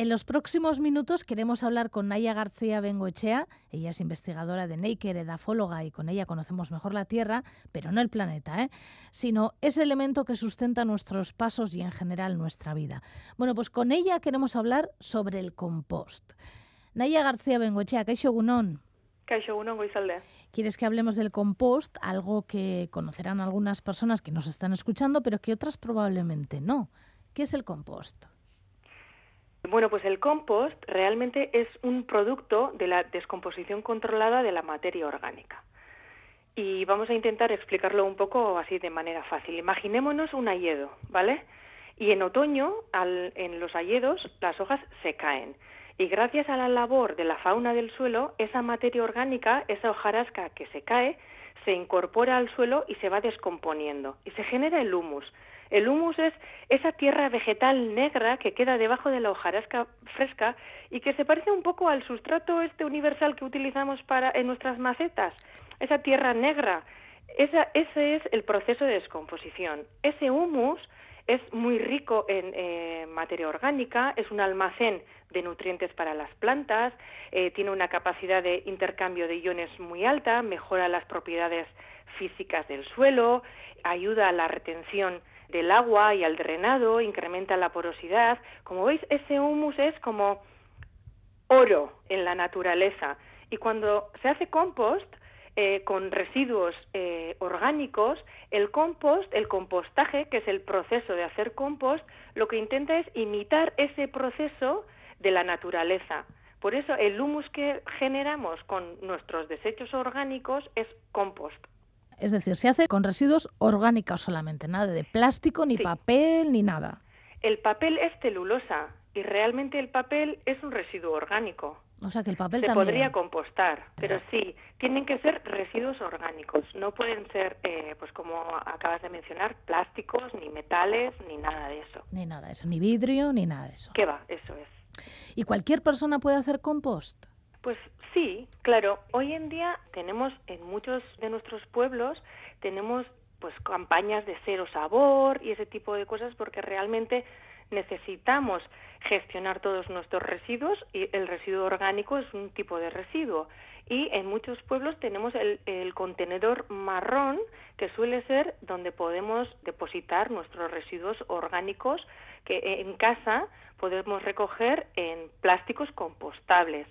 En los próximos minutos queremos hablar con Naya García Bengoechea. Ella es investigadora de Neiker, edafóloga, y con ella conocemos mejor la Tierra, pero no el planeta, ¿eh? sino ese elemento que sustenta nuestros pasos y en general nuestra vida. Bueno, pues con ella queremos hablar sobre el compost. Naya García Bengoechea, Kaixo Gunón. Kaixo Gunón, Goizalde. ¿Quieres que hablemos del compost? Algo que conocerán algunas personas que nos están escuchando, pero que otras probablemente no. ¿Qué es el compost? Bueno, pues el compost realmente es un producto de la descomposición controlada de la materia orgánica. Y vamos a intentar explicarlo un poco así de manera fácil. Imaginémonos un hayedo, ¿vale? Y en otoño, en los hayedos, las hojas se caen. Y gracias a la labor de la fauna del suelo, esa materia orgánica, esa hojarasca que se cae, se incorpora al suelo y se va descomponiendo. Y se genera el humus. El humus es esa tierra vegetal negra que queda debajo de la hojarasca fresca y que se parece un poco al sustrato este universal que utilizamos para en nuestras macetas. Esa tierra negra, esa, ese es el proceso de descomposición. Ese humus es muy rico en eh, materia orgánica, es un almacén de nutrientes para las plantas, eh, tiene una capacidad de intercambio de iones muy alta, mejora las propiedades físicas del suelo, ayuda a la retención del agua y al drenado, incrementa la porosidad. Como veis, ese humus es como oro en la naturaleza. Y cuando se hace compost eh, con residuos eh, orgánicos, el compost, el compostaje, que es el proceso de hacer compost, lo que intenta es imitar ese proceso de la naturaleza. Por eso el humus que generamos con nuestros desechos orgánicos es compost. Es decir, se hace con residuos orgánicos solamente, nada de plástico, ni papel, ni nada. El papel es celulosa y realmente el papel es un residuo orgánico. O sea que el papel se podría compostar, pero sí, tienen que ser residuos orgánicos. No pueden ser, eh, pues como acabas de mencionar, plásticos, ni metales, ni nada de eso. Ni nada de eso, ni vidrio, ni nada de eso. ¿Qué va? Eso es. ¿Y cualquier persona puede hacer compost? Pues sí, claro. Hoy en día tenemos en muchos de nuestros pueblos tenemos pues campañas de cero sabor y ese tipo de cosas porque realmente necesitamos gestionar todos nuestros residuos y el residuo orgánico es un tipo de residuo. Y en muchos pueblos tenemos el, el, contenedor marrón que suele ser donde podemos depositar nuestros residuos orgánicos que en casa podemos recoger en plásticos compostables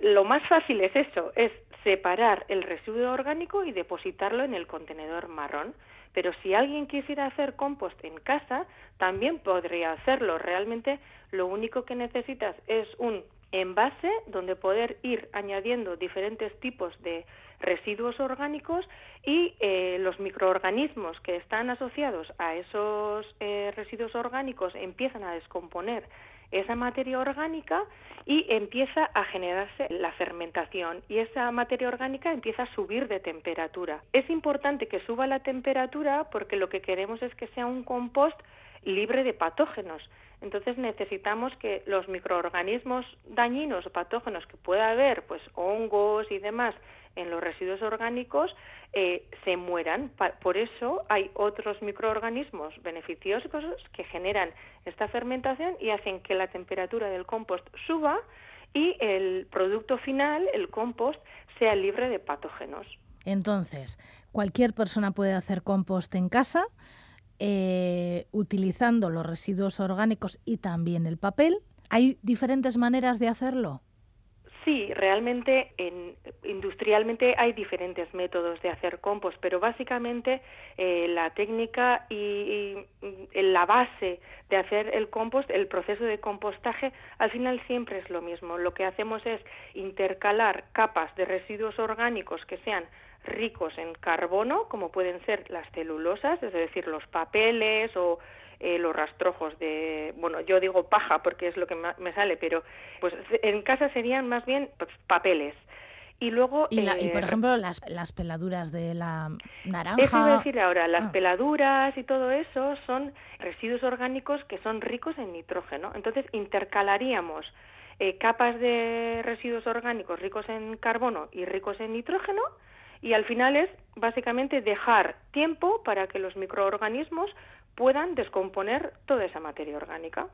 lo más fácil es eso, es separar el residuo orgánico y depositarlo en el contenedor marrón. Pero si alguien quisiera hacer compost en casa, también podría hacerlo. Realmente lo único que necesitas es un envase donde poder ir añadiendo diferentes tipos de residuos orgánicos y eh, los microorganismos que están asociados a esos eh, residuos orgánicos empiezan a descomponer esa materia orgánica y empieza a generarse la fermentación y esa materia orgánica empieza a subir de temperatura. Es importante que suba la temperatura porque lo que queremos es que sea un compost libre de patógenos. Entonces necesitamos que los microorganismos dañinos o patógenos que pueda haber, pues hongos y demás, en los residuos orgánicos eh, se mueran. Por eso hay otros microorganismos beneficiosos que generan esta fermentación y hacen que la temperatura del compost suba y el producto final, el compost, sea libre de patógenos. Entonces, cualquier persona puede hacer compost en casa eh, utilizando los residuos orgánicos y también el papel. ¿Hay diferentes maneras de hacerlo? Sí, realmente en, industrialmente hay diferentes métodos de hacer compost, pero básicamente eh, la técnica y, la base de hacer el compost, el proceso de compostaje, al final siempre es lo mismo. Lo que hacemos es intercalar capas de residuos orgánicos que sean ricos en carbono, como pueden ser las celulosas, es decir, los papeles o eh, los rastrojos de, bueno, yo digo paja porque es lo que me sale, pero pues en casa serían más bien pues, papeles. Y luego... Y, y, por eh, ejemplo, las, las peladuras de la naranja... Eso iba a decir ahora, las ah. peladuras y todo eso son residuos orgánicos que son ricos en nitrógeno. Entonces intercalaríamos eh, capas de residuos orgánicos ricos en carbono y ricos en nitrógeno y al final es básicamente dejar tiempo para que los microorganismos puedan descomponer toda esa materia orgánica.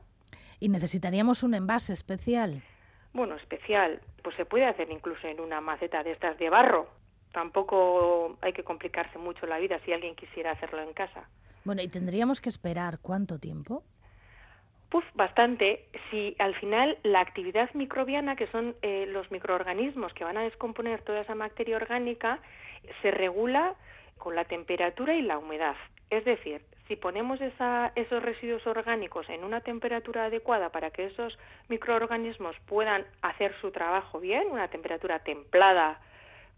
¿Y necesitaríamos un envase especial? Bueno, especial, pues se puede hacer incluso en una maceta de estas de barro. Tampoco hay que complicarse mucho la vida si alguien quisiera hacerlo en casa. Bueno, ¿y tendríamos que esperar cuánto tiempo? Pues bastante. Si al final la actividad microbiana, que son eh, los microorganismos que van a descomponer toda esa materia orgánica, se regula con la temperatura y la humedad. Es decir, si ponemos esos residuos orgánicos en una temperatura adecuada para que esos microorganismos puedan hacer su trabajo bien, una temperatura templada,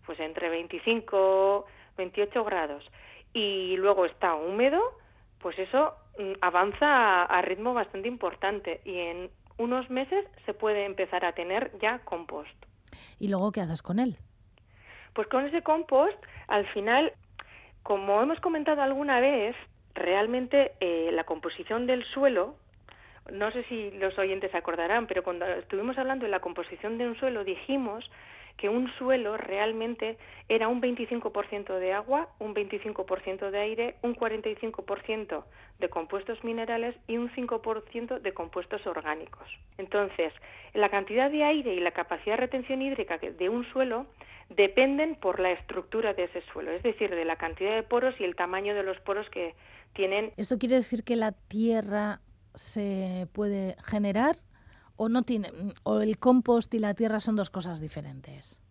pues entre 25 28 grados, y luego está húmedo, pues eso mm, avanza a, ritmo bastante importante y en unos meses se puede empezar a tener ya compost. ¿Y luego qué haces con él? Pues con ese compost, al final, como hemos comentado alguna vez, realmente eh, la composición del suelo, no sé si los oyentes acordarán, pero cuando estuvimos hablando de la composición de un suelo dijimos que un suelo realmente era un 25% de agua, un 25% de aire, un 45% de compuestos minerales y un 5% de compuestos orgánicos. Entonces, la cantidad de aire y la capacidad de retención hídrica de un suelo dependen por la estructura de ese suelo, es decir, de la cantidad de poros y el tamaño de los poros que tienen. ¿Esto quiere decir que la tierra se puede generar o no tiene o el compost y la tierra son dos cosas diferentes?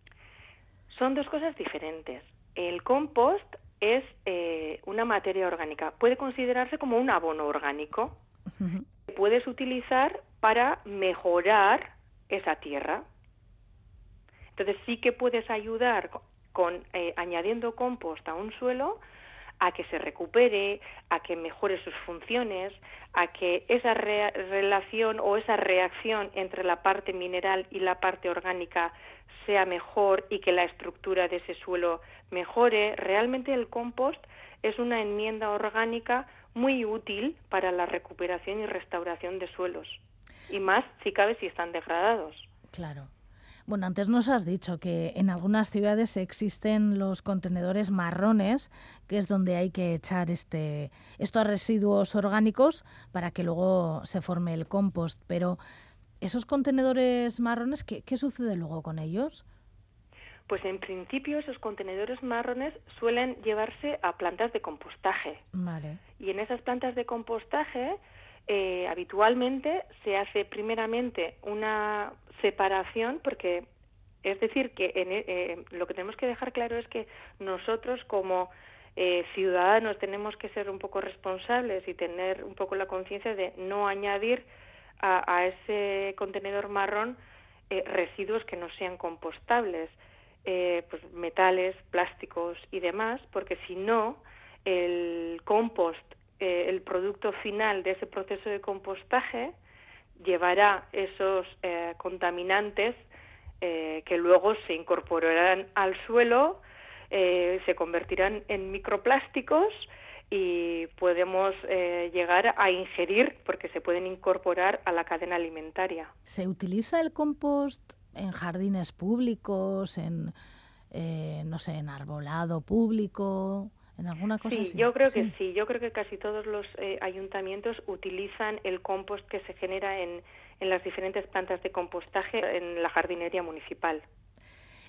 Son dos cosas diferentes. El compost es eh, una materia orgánica. Puede considerarse como un abono orgánico. Puedes utilizar para mejorar esa tierra. Entonces sí que puedes ayudar con, eh, añadiendo compost a un suelo a que se recupere, a que mejore sus funciones, a que esa relación o esa reacción entre la parte mineral y la parte orgánica sea mejor y que la estructura de ese suelo mejore. Realmente el compost es una enmienda orgánica muy útil para la recuperación y restauración de suelos. Y más si cabe si están degradados. Claro. Bueno, antes nos has dicho que en algunas ciudades existen los contenedores marrones, que es donde hay que echar este, estos residuos orgánicos para que luego se forme el compost. Pero esos contenedores marrones, ¿qué, qué sucede luego con ellos? Pues en principio esos contenedores marrones suelen llevarse a plantas de compostaje. Vale. Y en esas plantas de compostaje eh, habitualmente se hace primeramente una separación porque es decir que en, e, eh, lo que tenemos que dejar claro es que nosotros como eh, ciudadanos tenemos que ser un poco responsables y tener un poco la conciencia de no añadir a, ese contenedor marrón residuos que no sean compostables, pues metales, plásticos y demás, porque si no el compost eh, el producto final de ese proceso de compostaje llevará esos eh, contaminantes eh, que luego se incorporarán al suelo, se convertirán en microplásticos y podemos llegar a ingerir porque se pueden incorporar a la cadena alimentaria. ¿Se utiliza el compost en jardines públicos, en, no sé, en arbolado público? Alguna cosa sí, yo creo que sí. Yo creo que casi todos los eh, ayuntamientos utilizan el compost que se genera en, en las diferentes plantas de compostaje en la jardinería municipal.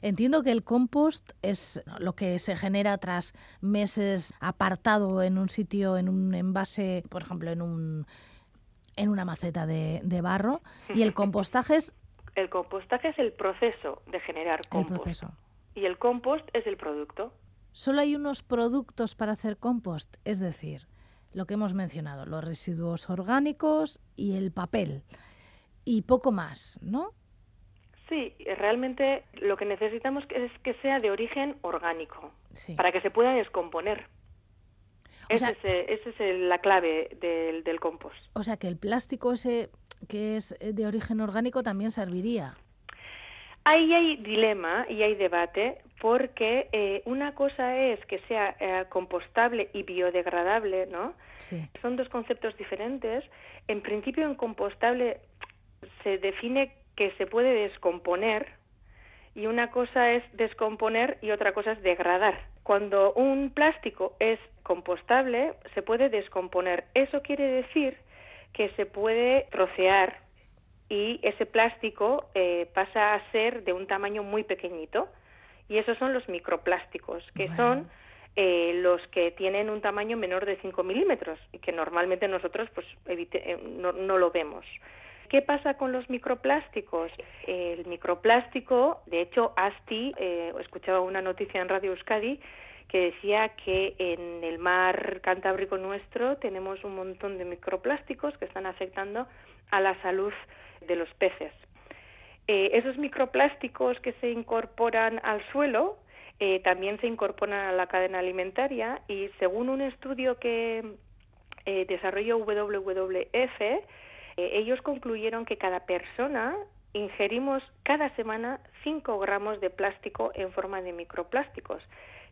Entiendo que el compost es lo que se genera tras meses apartado en un sitio, en un envase, por ejemplo, en un en una maceta de, de barro. Y el compostaje es el compostaje es el proceso de generar compost. El proceso. Y el compost es el producto. Solo hay unos productos para hacer compost, es decir, lo que hemos mencionado, los residuos orgánicos y el papel. Y poco más, ¿no? Sí, realmente lo que necesitamos es que sea de origen orgánico, para que se pueda descomponer. esa es, la clave del, del compost. O sea que el plástico ese que es de origen orgánico también serviría. Ahí hay dilema y hay debate porque eh, una cosa es que sea eh, compostable y biodegradable, ¿no? Sí. Son dos conceptos diferentes. En principio, en compostable se define que se puede descomponer y una cosa es descomponer y otra cosa es degradar. Cuando un plástico es compostable, se puede descomponer. Eso quiere decir que se puede trocear y ese plástico eh, pasa a ser de un tamaño muy pequeñito. Y esos son los microplásticos, que son eh, los que tienen un tamaño menor de 5 milímetros y que normalmente nosotros pues, eh, no, no lo vemos. ¿Qué pasa con los microplásticos? El microplástico, de hecho, ASTI, eh, escuchaba una noticia en Radio Euskadi que decía que en el mar Cantábrico nuestro tenemos un montón de microplásticos que están afectando a la salud de los peces. Eh, esos microplásticos que se incorporan al suelo eh, también se incorporan a la cadena alimentaria y según un estudio que eh, desarrolló WWF, ellos concluyeron que cada persona ingerimos cada semana 5 gramos de plástico en forma de microplásticos,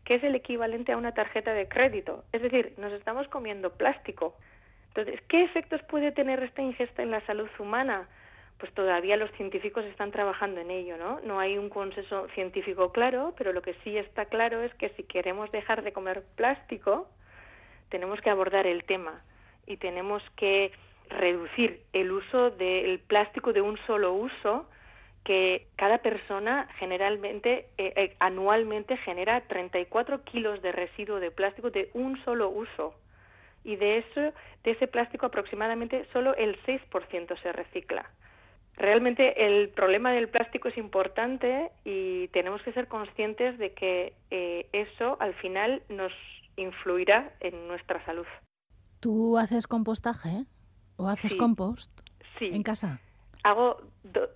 que es el equivalente a una tarjeta de crédito. Es decir, nos estamos comiendo plástico. Entonces, ¿qué efectos puede tener esta ingesta en la salud humana? Pues todavía los científicos están trabajando en ello, ¿no? No hay un consenso científico claro, pero lo que sí está claro es que si queremos dejar de comer plástico, tenemos que abordar el tema y tenemos que reducir el uso del plástico de un solo uso que cada persona generalmente eh, eh, anualmente genera 34 kilos de residuo de plástico de un solo uso y de eso de ese plástico aproximadamente solo el 6% se recicla. Realmente el problema del plástico es importante y tenemos que ser conscientes de que eh, eso al final nos influirá en nuestra salud. ¿Tú haces compostaje o haces compost en casa? Hago,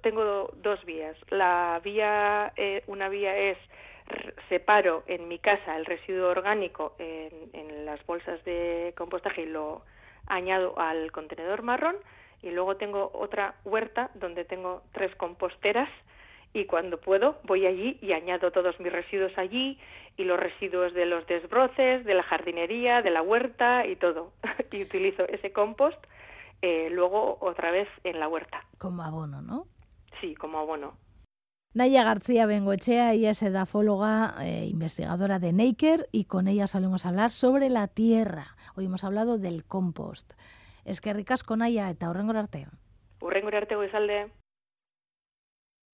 tengo dos vías. La vía, eh, una vía es separo en mi casa el residuo orgánico en, las bolsas de compostaje y lo añado al contenedor marrón y luego tengo otra huerta donde tengo tres composteras y cuando puedo voy allí y añado todos mis residuos allí y los residuos de los desbroces, de la jardinería, de la huerta y todo. y utilizo ese compost eh, luego otra vez en la huerta. Como abono, ¿no? Sí, como abono. Naya García Bengochea, ella es edafóloga, eh, investigadora de Naker y con ella solemos hablar sobre la tierra. Hoy hemos hablado del compost. Eskerrik asko naia eta horrengor arte. Horrengor arte goizalde.